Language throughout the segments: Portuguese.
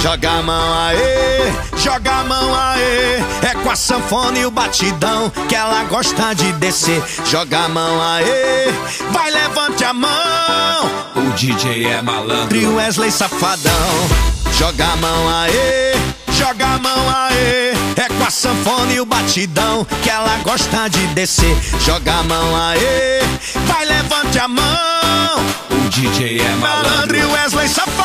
Joga a mão aê, joga a mão aê. É com a sanfona e o batidão que ela gosta de descer. Joga a mão aê, vai levante a mão. O DJ é malandro. E o Wesley safadão. Joga a mão aê, joga a mão aê. É com a sanfona e o batidão que ela gosta de descer. Joga a mão aê, vai levante a mão. O DJ é Malandro malandro. e Wesley safadão.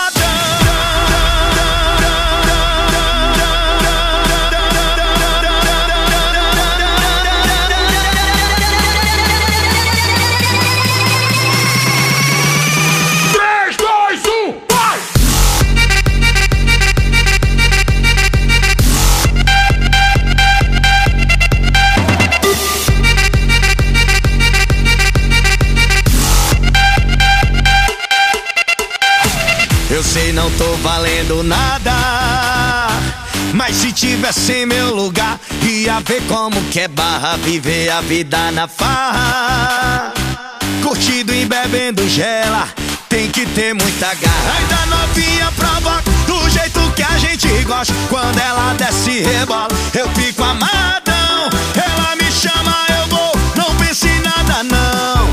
Não tô valendo nada. Mas se tivesse em meu lugar Ia ver como que é barra Viver a vida na farra. Curtindo e bebendo gela Tem que ter muita garra. Ainda novinha provoca Do jeito que a gente gosta. Quando ela desce e rebola Eu fico amadão. Ela me chama, eu vou Não pense em nada não.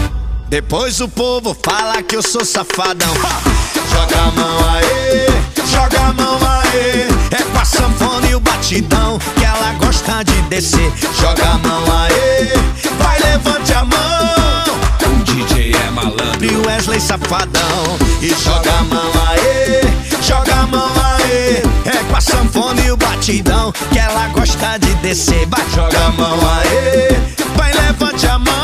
Depois o povo fala que eu sou safadão. Joga a mão aê, joga a mão aê. É com a sanfona e o batidão que ela gosta de descer. Joga a mão aê, vai levante a mão. O DJ é malandro. E o Wesley safadão. E joga a mão aê, joga a mão aê. É com a sanfona e o batidão que ela gosta de descer. Vai, joga a mão aê, vai levante a mão.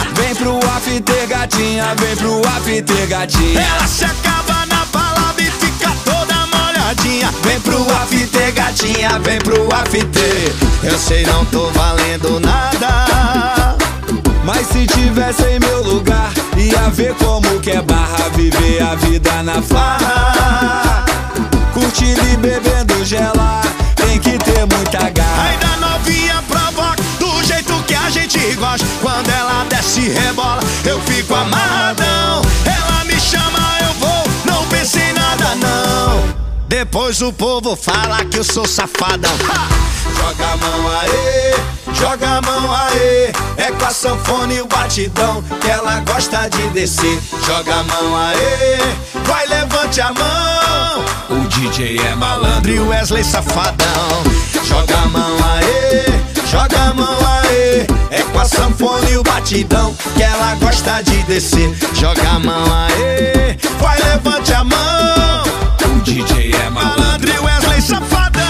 Molhadinha Vem pro after, gatinha, vem pro after, gatinha. Ela se acaba na balada e fica toda molhadinha Vem pro after, gatinha, vem pro after Eu sei não tô valendo nada Mas se tivesse em meu lugar, ia ver como que é barra viver a vida na farra. Ela desce e rebola, eu fico amarradão. Ela me chama, eu vou, não pense em nada não. Depois o povo fala que eu sou safadão. Ha! Joga a mão aê, joga a mão aê É com a sanfona e o batidão que ela gosta de descer. Joga a mão aê, vai levante a mão. O DJ é malandro. e o Wesley safadão. Joga a mão aê, joga a mão aê É com a sanfona e o batidão Que ela gosta de descer. Joga a mão aê, vai levante a mão. O DJ é malandro. Malandro e Wesley safadão.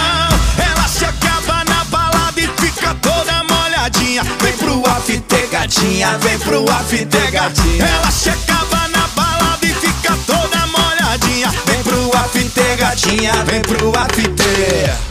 Ela se acaba na balada e fica toda molhadinha. Vem pro after gatinha, vem pro after gatinha Ela se acaba na balada e fica toda molhadinha. Vem pro after gatinha, vem pro after